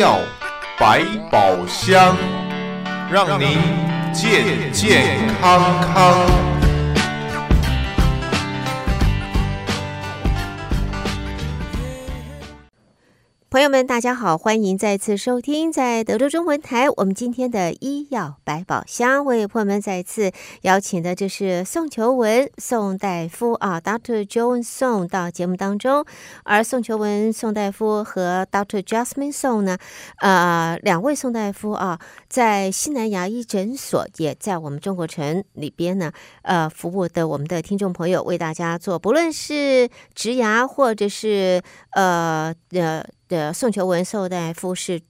药百宝箱，让您健健康康。朋友们，大家好，欢迎再次收听在德州中文台。我们今天的医药百宝箱，为朋友们再次邀请的就是宋求文宋大夫啊，Dr. Joan Song 到节目当中。而宋求文宋大夫和 Dr. Jasmine Song 呢，呃，两位宋大夫啊，在西南牙医诊所，也在我们中国城里边呢，呃，服务的我们的听众朋友，为大家做，不论是植牙或者是呃呃。的宋求文宋大夫是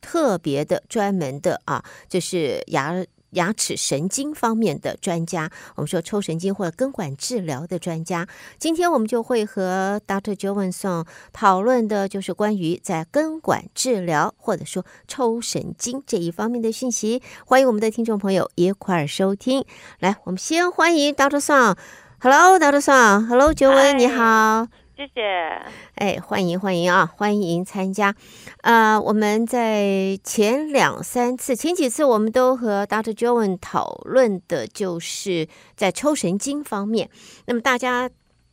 特别的专门的啊，就是牙牙齿神经方面的专家。我们说抽神经或者根管治疗的专家。今天我们就会和 Dr. Joan Song 讨论的就是关于在根管治疗或者说抽神经这一方面的信息。欢迎我们的听众朋友一块儿收听。来，我们先欢迎 Dr. Song。Hello，Dr. Song。Hello，Joan，你好。谢谢，哎，欢迎欢迎啊，欢迎参加。呃，我们在前两三次、前几次，我们都和 Dr. Joan 讨论的就是在抽神经方面。那么大家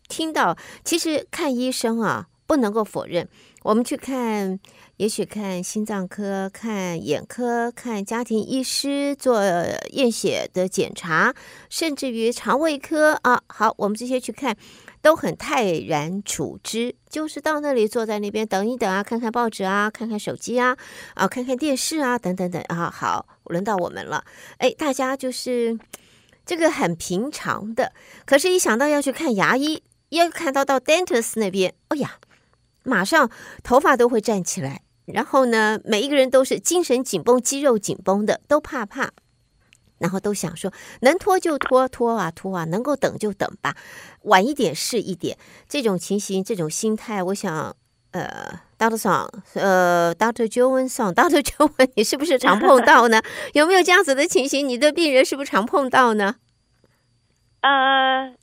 听到，其实看医生啊，不能够否认，我们去看，也许看心脏科、看眼科、看家庭医师做验血的检查，甚至于肠胃科啊，好，我们这些去看。都很泰然处之，就是到那里坐在那边等一等啊，看看报纸啊，看看手机啊，啊，看看电视啊，等等等啊。好，轮到我们了。哎，大家就是这个很平常的，可是，一想到要去看牙医，要看到到 dentist 那边，哎呀，马上头发都会站起来，然后呢，每一个人都是精神紧绷、肌肉紧绷的，都怕怕。然后都想说，能拖就拖，拖啊拖啊，能够等就等吧，晚一点是一点。这种情形，这种心态，我想，呃，Doctor Song，呃，Doctor Joan Song，Doctor Joan，你是不是常碰到呢？有没有这样子的情形？你的病人是不是常碰到呢？呃，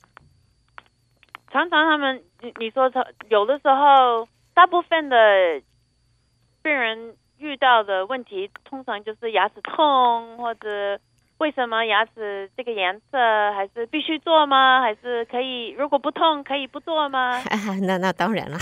常常他们，你你说有的时候，大部分的病人遇到的问题，通常就是牙齿痛或者。为什么牙齿这个颜色还是必须做吗？还是可以？如果不痛，可以不做吗？那那当然了，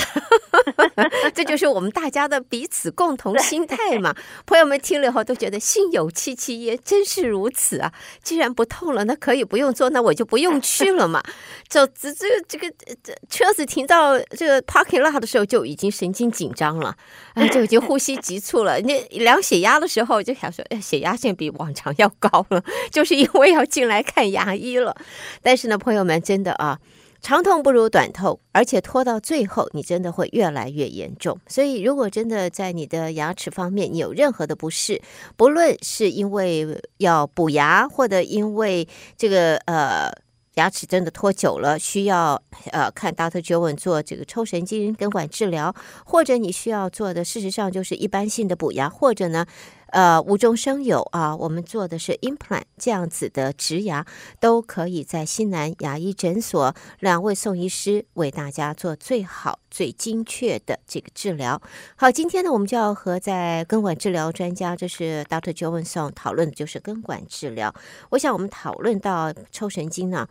这就是我们大家的彼此共同心态嘛。朋友们听了以后都觉得心有戚戚焉，真是如此啊！既然不痛了，那可以不用做，那我就不用去了嘛。这这这个这个这车子停到这个 parking lot 的时候就已经神经紧张了，啊，就已经呼吸急促了。那量血压的时候就想说，哎，血压现在比往常要高了。就是因为要进来看牙医了，但是呢，朋友们真的啊，长痛不如短痛，而且拖到最后，你真的会越来越严重。所以，如果真的在你的牙齿方面你有任何的不适，不论是因为要补牙，或者因为这个呃牙齿真的拖久了，需要呃看 Dr. Joan 做这个抽神经根管治疗，或者你需要做的，事实上就是一般性的补牙，或者呢。呃，无中生有啊！我们做的是 implant 这样子的植牙，都可以在西南牙医诊所，两位宋医师为大家做最好、最精确的这个治疗。好，今天呢，我们就要和在根管治疗专家，这是 Dr. Joan Song 讨论的就是根管治疗。我想我们讨论到抽神经呢，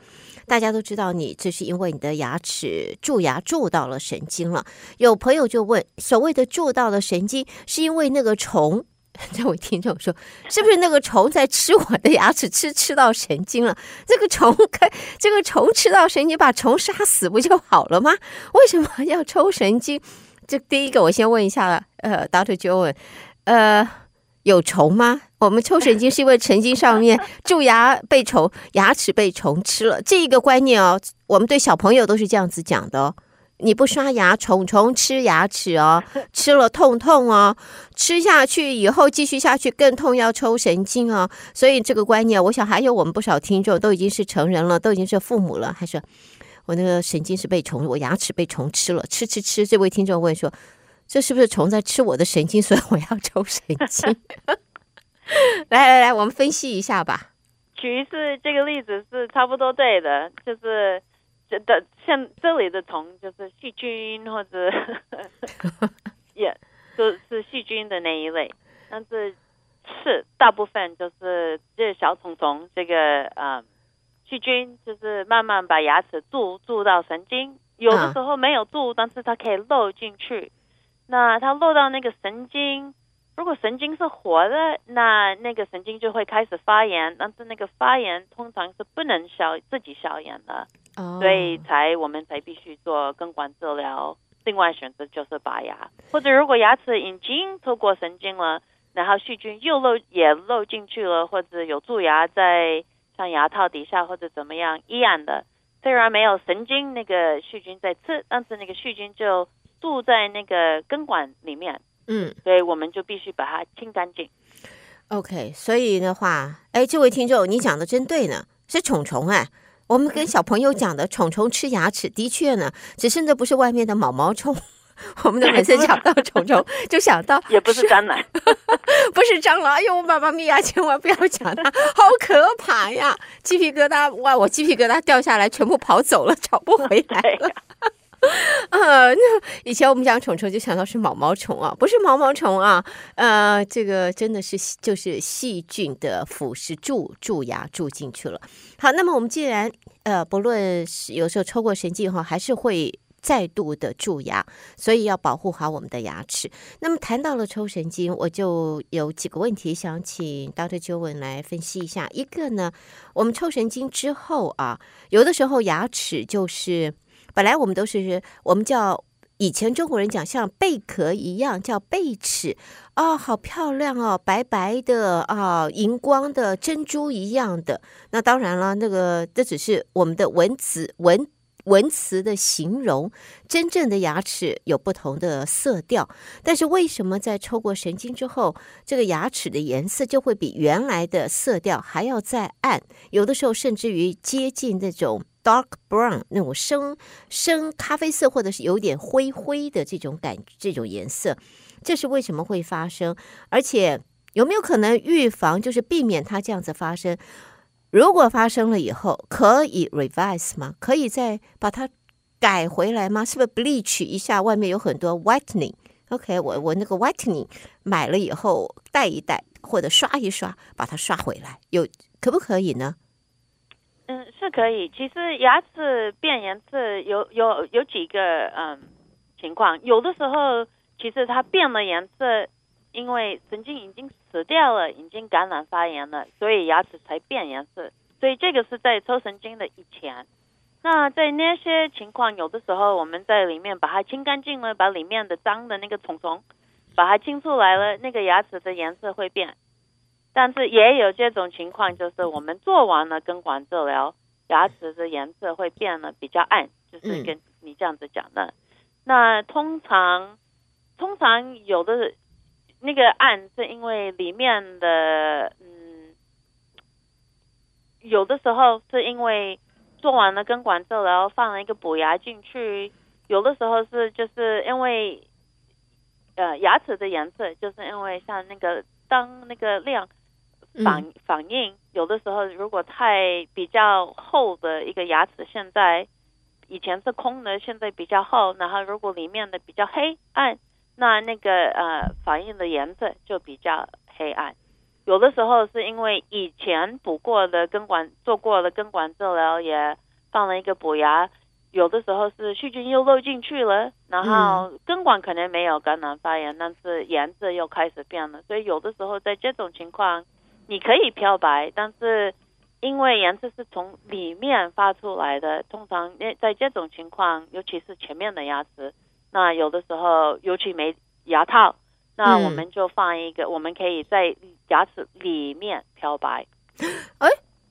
大家都知道，你这是因为你的牙齿蛀牙蛀到了神经了。有朋友就问，所谓的蛀到了神经，是因为那个虫？这位听众说：“是不是那个虫在吃我的牙齿，吃吃到神经了？这个虫，这个虫吃到神经，把虫杀死不就好了吗？为什么要抽神经？这第一个，我先问一下，呃，Dr. Joan，呃，有虫吗？我们抽神经是因为神经上面蛀牙被虫，牙齿被虫吃了，这一个观念哦，我们对小朋友都是这样子讲的哦。”你不刷牙，虫虫吃牙齿哦，吃了痛痛哦，吃下去以后继续下去更痛，要抽神经哦。所以这个观念，我想还有我们不少听众都已经是成人了，都已经是父母了，还是我那个神经是被虫，我牙齿被虫吃了，吃吃吃。这位听众问说，这是不是虫在吃我的神经，所以我要抽神经？来来来，我们分析一下吧。举一次这个例子是差不多对的，就是。的像这里的虫就是细菌或者 也，就是细菌的那一类，但是是大部分就是这小虫虫这个呃细菌，就是慢慢把牙齿蛀蛀到神经，有的时候没有蛀，但是它可以漏进去，那它漏到那个神经。如果神经是活的，那那个神经就会开始发炎，但是那个发炎通常是不能消自己消炎的，oh. 所以才我们才必须做根管治疗。另外选择就是拔牙，或者如果牙齿已经透过神经了，然后细菌又漏也漏进去了，或者有蛀牙在像牙套底下或者怎么样一样的，虽然没有神经那个细菌在吃，但是那个细菌就住在那个根管里面。嗯，所以我们就必须把它清干净。OK，所以的话，哎，这位听众，你讲的真对呢，是虫虫哎。我们跟小朋友讲的虫虫吃牙齿，的确呢，只是那不是外面的毛毛虫。我们的每次讲到虫虫，就想到也不是蟑螂，不是蟑螂。哎呦，妈妈咪呀，千万不要讲它，好可怕呀！鸡皮疙瘩，哇，我鸡皮疙瘩掉下来，全部跑走了，找不回来了。呃，那以前我们讲虫虫就想到是毛毛虫啊，不是毛毛虫啊，呃，这个真的是就是细菌的腐蚀蛀蛀牙蛀进去了。好，那么我们既然呃不论是有时候抽过神经以后，还是会再度的蛀牙，所以要保护好我们的牙齿。那么谈到了抽神经，我就有几个问题想请 Dr. Joan 来分析一下。一个呢，我们抽神经之后啊，有的时候牙齿就是。本来我们都是我们叫以前中国人讲像贝壳一样叫贝齿哦，好漂亮哦，白白的啊，荧光的珍珠一样的。那当然了，那个这只是我们的文词文文词的形容，真正的牙齿有不同的色调。但是为什么在抽过神经之后，这个牙齿的颜色就会比原来的色调还要再暗？有的时候甚至于接近那种。Dark brown 那种深深咖啡色，或者是有点灰灰的这种感，这种颜色，这是为什么会发生？而且有没有可能预防，就是避免它这样子发生？如果发生了以后，可以 revise 吗？可以再把它改回来吗？是不是 bleach 一下？外面有很多 whitening，OK，、我我那个 whitening 买了以后带一带，或者刷一刷，把它刷回来，有可不可以呢？嗯，是可以。其实牙齿变颜色有有有几个嗯情况，有的时候其实它变了颜色，因为神经已经死掉了，已经感染发炎了，所以牙齿才变颜色。所以这个是在抽神经的以前。那在那些情况，有的时候我们在里面把它清干净了，把里面的脏的那个虫虫把它清出来了，那个牙齿的颜色会变。但是也有这种情况，就是我们做完了根管治疗，牙齿的颜色会变得比较暗，就是跟你这样子讲的。那通常，通常有的那个暗是因为里面的，嗯，有的时候是因为做完了根管治疗，放了一个补牙进去，有的时候是就是因为，呃，牙齿的颜色就是因为像那个当那个亮。反反应有的时候，如果太比较厚的一个牙齿，现在以前是空的，现在比较厚，然后如果里面的比较黑暗，那那个呃反应的颜色就比较黑暗。有的时候是因为以前补过的根管做过的根管治疗，也放了一个补牙，有的时候是细菌又漏进去了，然后根管可能没有感染发炎，但是颜色又开始变了，所以有的时候在这种情况。你可以漂白，但是因为颜色是从里面发出来的，通常在这种情况，尤其是前面的牙齿，那有的时候尤其没牙套，那我们就放一个，嗯、我们可以在牙齿里面漂白。哎，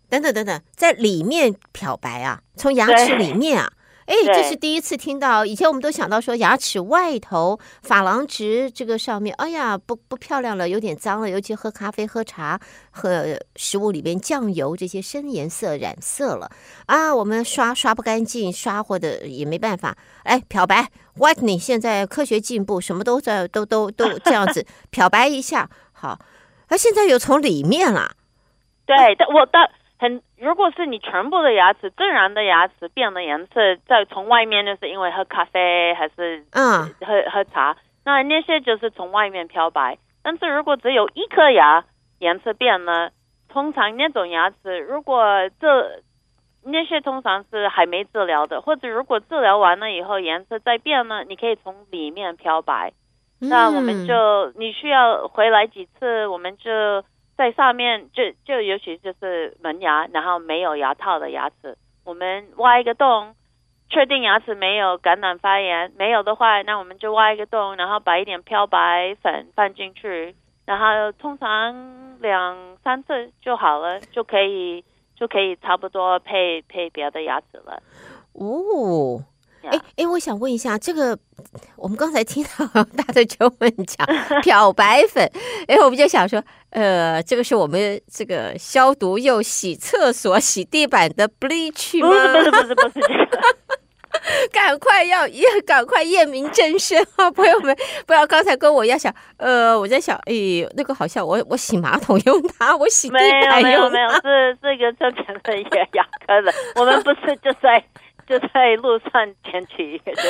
等等等等，在里面漂白啊？从牙齿里面啊？哎，这是第一次听到。以前我们都想到说牙齿外头珐琅质这个上面，哎呀，不不漂亮了，有点脏了。尤其喝咖啡、喝茶、喝食物里边酱油这些深颜色染色了啊，我们刷刷不干净，刷或者也没办法。哎，漂白，whitening，现在科学进步，什么都在都都都这样子 漂白一下。好，啊，现在有从里面了。对，我的。很，如果是你全部的牙齿，自然的牙齿变了颜色，再从外面就是因为喝咖啡还是嗯喝喝茶，那那些就是从外面漂白。但是如果只有一颗牙颜色变了，通常那种牙齿，如果这那些通常是还没治疗的，或者如果治疗完了以后颜色再变呢，你可以从里面漂白。嗯、那我们就你需要回来几次，我们就在上面就就尤其就是门牙，然后没有牙套的牙齿，我们挖一个洞。确定牙齿没有感染发炎，没有的话，那我们就挖一个洞，然后把一点漂白粉放进去，然后通常两三次就好了，就可以就可以差不多配配别的牙齿了。哦，哎哎，我想问一下，这个我们刚才听到大家就问讲漂白粉，哎，我们就想说，呃，这个是我们这个消毒又洗厕所、洗地板的 bleach 吗？不是不是不是不是这个。赶快要也赶快验明正身啊！朋友们，不要刚才跟我一样想，呃，我在想，哎，那个好像我我洗马桶用它，我洗地板用它，没有没有，是这个正常的牙牙科的，我们不是就在就在路上捡起一个东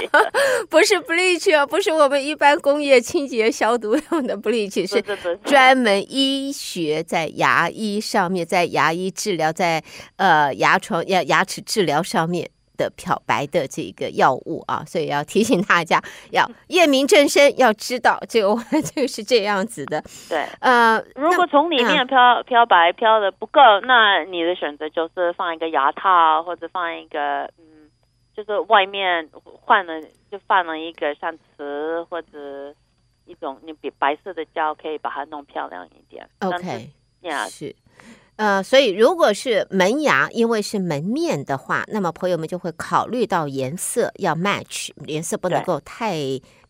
西，不是 bleach 啊，不是我们一般工业清洁消毒用的 bleach，是专门医学在牙医上面，在牙医治疗，在呃牙床牙牙齿治疗上面。的漂白的这个药物啊，所以要提醒大家要验明正身，要知道这个这个是这样子的。对，呃，如果从里面漂、嗯、漂白漂的不够，那你的选择就是放一个牙套，或者放一个嗯，就是外面换了就放了一个像瓷或者一种你比白色的胶，可以把它弄漂亮一点。OK，呀，是。呃，所以如果是门牙，因为是门面的话，那么朋友们就会考虑到颜色要 match，颜色不能够太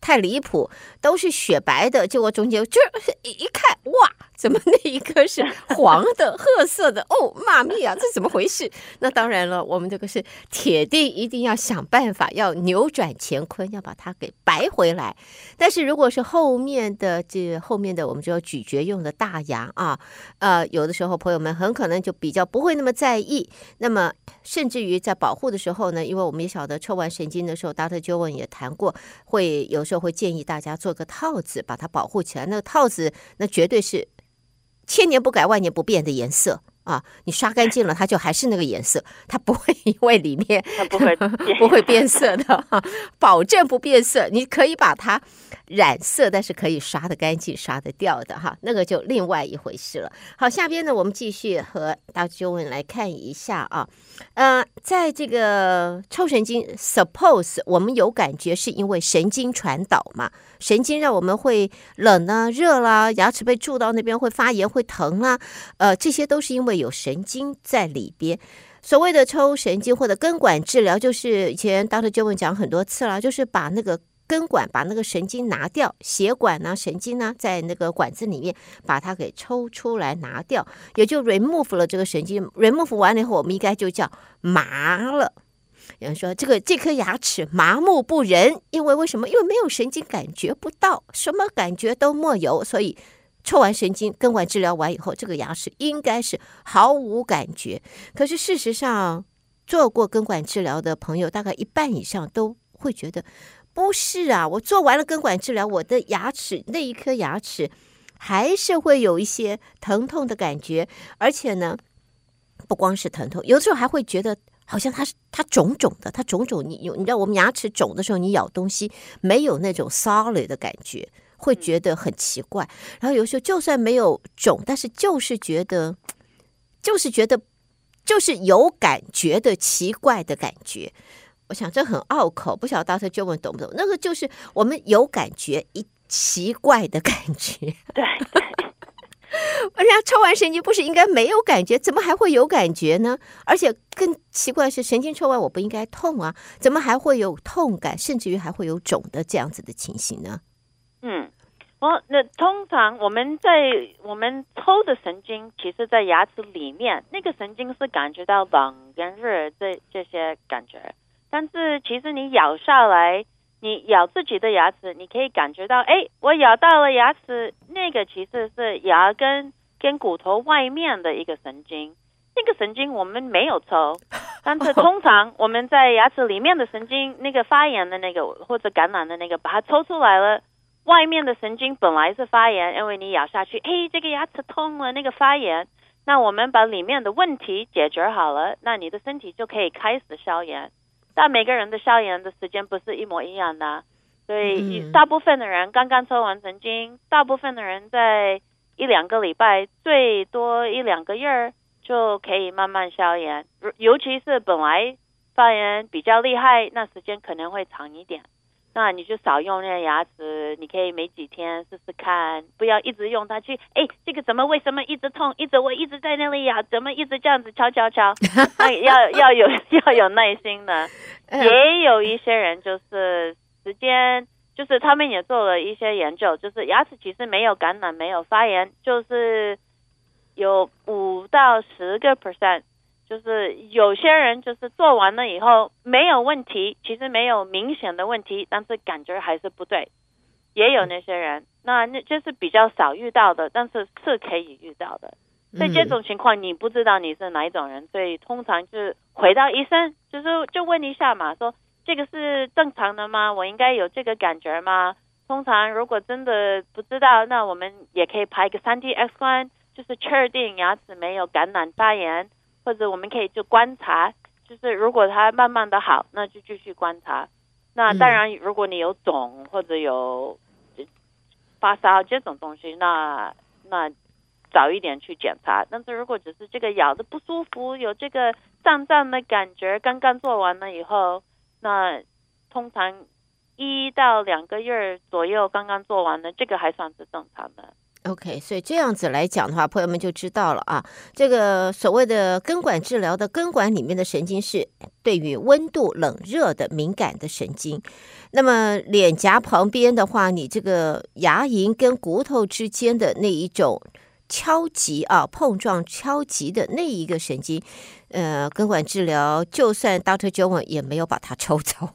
太离谱，都是雪白的，结果中间就一一看，哇！怎么那一颗是 黄的、褐色的？哦，妈咪啊，这怎么回事？那当然了，我们这个是铁定一定要想办法，要扭转乾坤，要把它给白回来。但是如果是后面的这后面的，我们就要咀嚼用的大牙啊，呃，有的时候朋友们很可能就比较不会那么在意。那么甚至于在保护的时候呢，因为我们也晓得抽完神经的时候，Dr. Joan 也谈过，会有时候会建议大家做个套子，把它保护起来。那个套子，那绝对是。千年不改，万年不变的颜色啊！你刷干净了，它就还是那个颜色，它不会因为里面它不会 不会变色的哈，保证不变色。你可以把它染色，但是可以刷得干净、刷得掉的哈，那个就另外一回事了。好，下边呢，我们继续和 Dr. Joan 来看一下啊，呃，在这个抽神经，Suppose 我们有感觉是因为神经传导嘛？神经让我们会冷啊、热啦，牙齿被蛀到那边会发炎、会疼啊，呃，这些都是因为有神经在里边。所谓的抽神经或者根管治疗，就是以前 Dr. Joan 讲很多次了，就是把那个根管、把那个神经拿掉，血管啊、神经呢，在那个管子里面把它给抽出来拿掉，也就 remove 了这个神经。remove 完了以后，我们应该就叫麻了。有人说这个这颗牙齿麻木不仁，因为为什么？因为没有神经感觉不到，什么感觉都没有，所以抽完神经根管治疗完以后，这个牙齿应该是毫无感觉。可是事实上，做过根管治疗的朋友，大概一半以上都会觉得不是啊。我做完了根管治疗，我的牙齿那一颗牙齿还是会有一些疼痛的感觉，而且呢，不光是疼痛，有的时候还会觉得。好像它是它肿肿的，它肿肿。你有你知道，我们牙齿肿的时候，你咬东西没有那种 solid 的感觉，会觉得很奇怪。然后有时候就算没有肿，但是就是觉得，就是觉得，就是有感觉的奇怪的感觉。我想这很拗口，不晓得 Dr. Joan 懂不懂？那个就是我们有感觉，一奇怪的感觉。对。人家抽完神经不是应该没有感觉，怎么还会有感觉呢？而且更奇怪的是，神经抽完我不应该痛啊，怎么还会有痛感，甚至于还会有肿的这样子的情形呢？嗯，哦，那通常我们在我们抽的神经，其实，在牙齿里面，那个神经是感觉到冷跟热这这些感觉，但是其实你咬下来。你咬自己的牙齿，你可以感觉到，哎，我咬到了牙齿，那个其实是牙根跟骨头外面的一个神经，那个神经我们没有抽，但是通常我们在牙齿里面的神经，那个发炎的那个或者感染的那个，把它抽出来了，外面的神经本来是发炎，因为你咬下去，哎，这个牙齿痛了，那个发炎。那我们把里面的问题解决好了，那你的身体就可以开始消炎。但每个人的消炎的时间不是一模一样的，所以大部分的人刚刚抽完神经，大部分的人在一两个礼拜，最多一两个月就可以慢慢消炎。尤其是本来发炎比较厉害，那时间可能会长一点。那你就少用那个牙齿，你可以每几天试试看，不要一直用它去。哎，这个怎么为什么一直痛？一直我一直在那里咬，怎么一直这样子敲敲敲？那要要有要有耐心的。也有一些人就是时间，就是他们也做了一些研究，就是牙齿其实没有感染，没有发炎，就是有五到十个 percent。就是有些人就是做完了以后没有问题，其实没有明显的问题，但是感觉还是不对。也有那些人，那那就是比较少遇到的，但是是可以遇到的。所以这种情况你不知道你是哪一种人，所以通常就是回到医生，就是就问一下嘛，说这个是正常的吗？我应该有这个感觉吗？通常如果真的不知道，那我们也可以拍一个 3D X 光，就是确定牙齿没有感染发炎。或者我们可以就观察，就是如果它慢慢的好，那就继续观察。那当然，如果你有肿或者有发烧这种东西，那那早一点去检查。但是如果只是这个咬的不舒服，有这个胀胀的感觉，刚刚做完了以后，那通常一到两个月左右刚刚做完了，这个还算是正常的。OK，所以这样子来讲的话，朋友们就知道了啊。这个所谓的根管治疗的根管里面的神经是对于温度、冷热的敏感的神经。那么脸颊旁边的话，你这个牙龈跟骨头之间的那一种敲击啊、碰撞、敲击的那一个神经，呃，根管治疗就算 Doctor j o n 也没有把它抽走。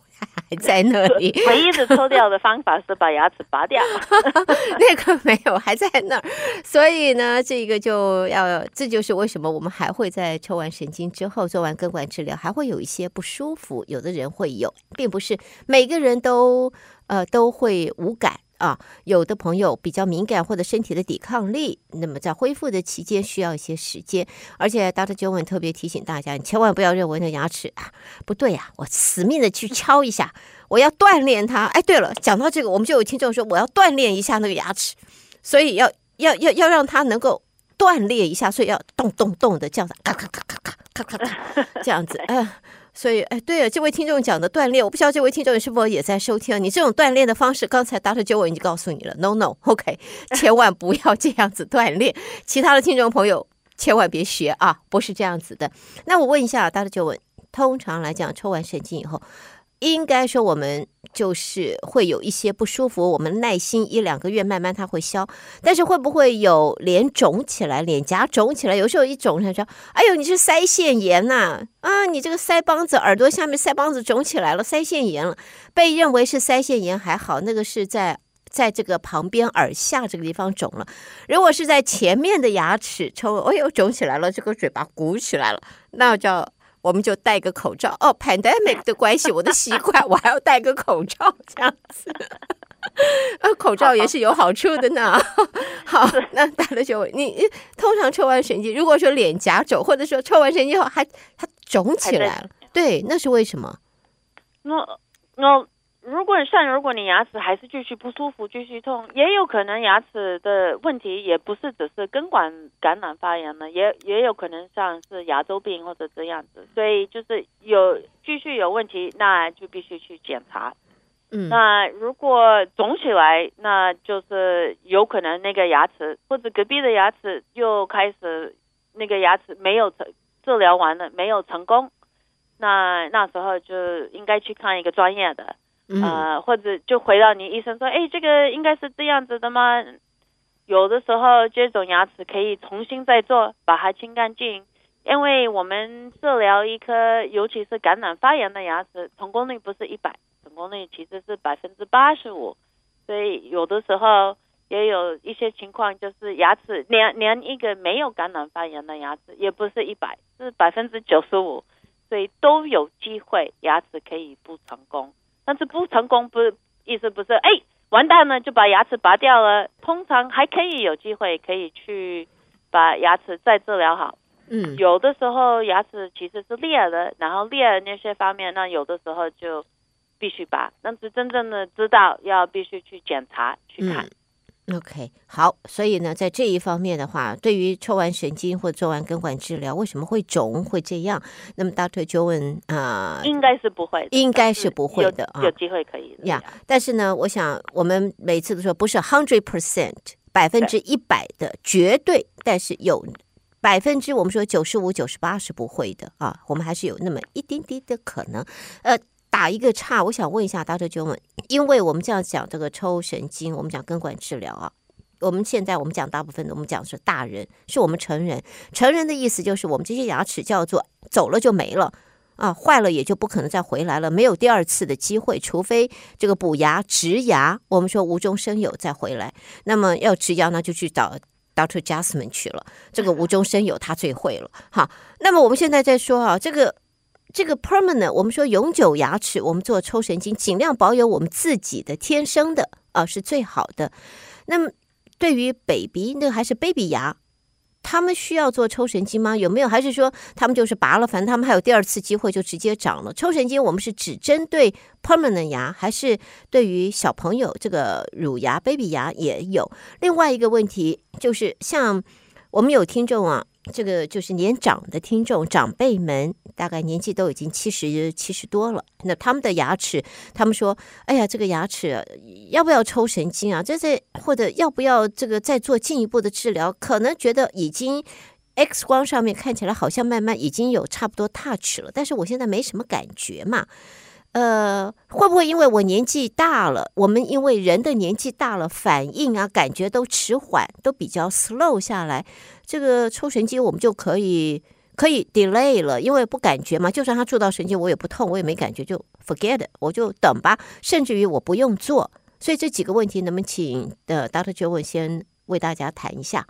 还 在那里，唯一的抽掉的方法是把牙齿拔掉，那个没有，还在那儿。所以呢，这个就要，这就是为什么我们还会在抽完神经之后做完根管治疗，还会有一些不舒服。有的人会有，并不是每个人都呃都会无感。啊，有的朋友比较敏感或者身体的抵抗力，那么在恢复的期间需要一些时间。而且，Dr. Joan 特别提醒大家，你千万不要认为那牙齿啊不对呀、啊，我死命的去敲一下，我要锻炼它。哎，对了，讲到这个，我们就有听众说，我要锻炼一下那个牙齿，所以要要要要让它能够断裂一下，所以要咚咚咚的这样子，咔咔咔咔咔咔咔这样子，嗯。所以，哎，对了，这位听众讲的锻炼，我不知道这位听众你是否也在收听？你这种锻炼的方式，刚才 Dr. Joan 已经告诉你了，No No，OK，千万不要这样子锻炼。其他的听众朋友千万别学啊，不是这样子的。那我问一下 Dr. Joan，通常来讲，抽完神经以后。应该说，我们就是会有一些不舒服，我们耐心一两个月，慢慢它会消。但是会不会有脸肿起来，脸颊肿起来？有时候一肿，他说：“哎呦，你是腮腺炎呐！啊，你这个腮帮子、耳朵下面腮帮子肿起来了，腮腺炎了。”被认为是腮腺炎还好，那个是在在这个旁边耳下这个地方肿了。如果是在前面的牙齿抽，哎呦，肿起来了，这个嘴巴鼓起来了，那叫。我们就戴个口罩哦，pandemic 的关系，我的习惯我还要戴个口罩这样子，呃，口罩也是有好处的呢。好，那大了就你通常抽完神经，如果说脸颊肿，或者说抽完神经后还它肿起来了，对，那是为什么？那那。如果像如果你牙齿还是继续不舒服，继续痛，也有可能牙齿的问题也不是只是根管感染发炎了，也也有可能像是牙周病或者这样子，所以就是有继续有问题，那就必须去检查。嗯，那如果肿起来，那就是有可能那个牙齿或者隔壁的牙齿又开始那个牙齿没有成治疗完了，没有成功，那那时候就应该去看一个专业的。呃，或者就回到你医生说，哎，这个应该是这样子的吗？有的时候这种牙齿可以重新再做，把它清干净。因为我们治疗一颗，尤其是感染发炎的牙齿，成功率不是一百，成功率其实是百分之八十五。所以有的时候也有一些情况，就是牙齿连连一个没有感染发炎的牙齿，也不是一百，是百分之九十五。所以都有机会牙齿可以不成功。但是不成功不意思不是哎，完蛋了，就把牙齿拔掉了。通常还可以有机会可以去把牙齿再治疗好。嗯，有的时候牙齿其实是裂了，然后裂了那些方面，那有的时候就必须拔。但是真正的知道要必须去检查去看。嗯，OK，好。所以呢，在这一方面的话，对于抽完神经或做完根管治疗，为什么会肿会这样？那么 Dr. Joan 啊，应该是不会，应该是不会的啊，有机会可以呀。Yeah, 但是呢，我想我们每次都说不是 hundred percent 百分之一百的绝对，但是有。百分之我们说九十五、九十八是不会的啊，我们还是有那么一丁点的可能。呃，打一个岔，我想问一下 Dr. Joan，因为我们这样讲这个抽神经，我们讲根管治疗啊，我们现在我们讲大部分的，我们讲是大人，是我们成人。成人的意思就是我们这些牙齿叫做走了就没了啊，坏了也就不可能再回来了，没有第二次的机会，除非这个补牙、植牙，我们说无中生有再回来。那么要植牙呢，就去找。Doctor Jasmine 去了，这个无中生有，他最会了。好，那么我们现在在说啊，这个这个 permanent，我们说永久牙齿，我们做抽神经，尽量保有我们自己的天生的啊，是最好的。那么对于 baby，那还是 baby 牙。他们需要做抽神经吗？有没有？还是说他们就是拔了，反正他们还有第二次机会，就直接长了？抽神经我们是只针对 permanent 牙，还是对于小朋友这个乳牙 baby 牙也有？另外一个问题就是像。我们有听众啊，这个就是年长的听众，长辈们大概年纪都已经七十七十多了。那他们的牙齿，他们说：“哎呀，这个牙齿要不要抽神经啊？这是或者要不要这个再做进一步的治疗？可能觉得已经 X 光上面看起来好像慢慢已经有差不多 touch 了，但是我现在没什么感觉嘛。”呃，会不会因为我年纪大了，我们因为人的年纪大了，反应啊、感觉都迟缓，都比较 slow 下来，这个抽神经我们就可以可以 delay 了，因为不感觉嘛。就算他做到神经，我也不痛，我也没感觉，就 forget 我就等吧。甚至于我不用做。所以这几个问题，能不能请的 Doctor Joe 先为大家谈一下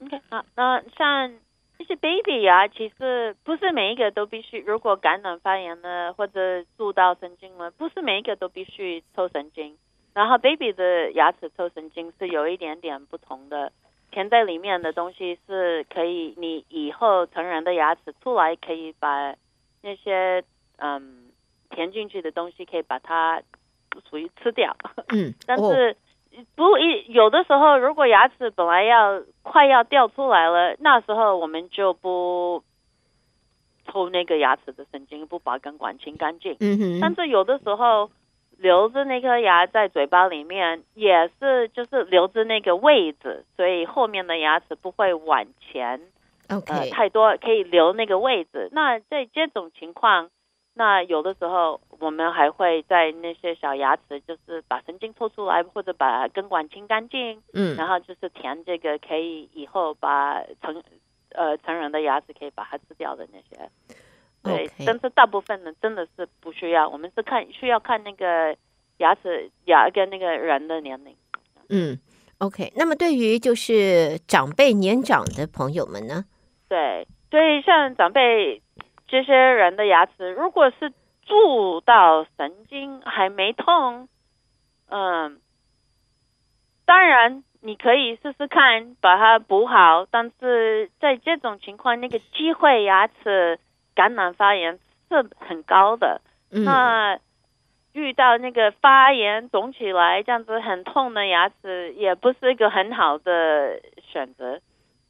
？OK，好，那像。其实 baby 牙其实不是每一个都必须，如果感染发炎了或者蛀到神经了，不是每一个都必须抽神经。然后 baby 的牙齿抽神经是有一点点不同的，填在里面的东西是可以，你以后成人的牙齿出来可以把那些嗯填进去的东西可以把它属于吃掉。嗯，但是。不一有的时候，如果牙齿本来要快要掉出来了，那时候我们就不抽那个牙齿的神经，不把根管清干净。嗯哼。但是有的时候留着那颗牙在嘴巴里面，也是就是留着那个位置，所以后面的牙齿不会往前。OK，呃，太多可以留那个位置。那在这种情况。那有的时候，我们还会在那些小牙齿，就是把神经抽出来，或者把根管清干净，嗯，然后就是填这个，可以以后把成呃成人的牙齿可以把它吃掉的那些，对.但是大部分呢真的是不需要，我们是看需要看那个牙齿牙跟那个人的年龄，嗯，OK，那么对于就是长辈年长的朋友们呢？对，所以像长辈。这些人的牙齿，如果是蛀到神经还没痛，嗯，当然你可以试试看把它补好，但是在这种情况，那个机会牙齿感染发炎是很高的。嗯。那遇到那个发炎肿起来这样子很痛的牙齿，也不是一个很好的选择。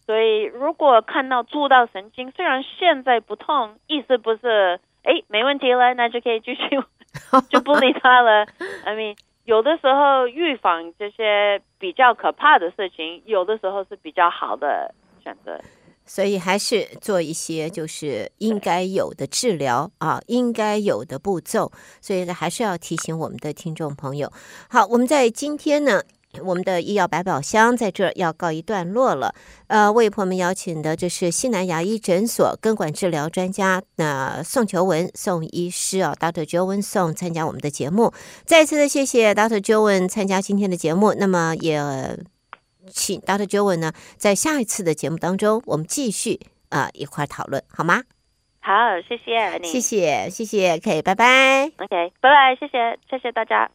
所以，如果看到蛀到神经，虽然现在不痛，意思不是哎没问题了，那就可以继续 就不理他了。I mean，有的时候预防这些比较可怕的事情，有的时候是比较好的选择。所以还是做一些就是应该有的治疗啊，应该有的步骤。所以呢，还是要提醒我们的听众朋友。好，我们在今天呢。我们的医药百宝箱在这儿要告一段落了。呃，为朋友们邀请的这是西南牙医诊所根管治疗专家那、呃、宋求文宋医师啊，Dr. Joan 宋参加我们的节目。再一次的谢谢 Dr. Joan 参加今天的节目。那么也请 Dr. Joan 呢，在下一次的节目当中，我们继续啊、呃、一块讨论，好吗？好，谢谢你，谢谢谢谢，可以，拜拜。OK，拜拜，谢谢谢谢大家。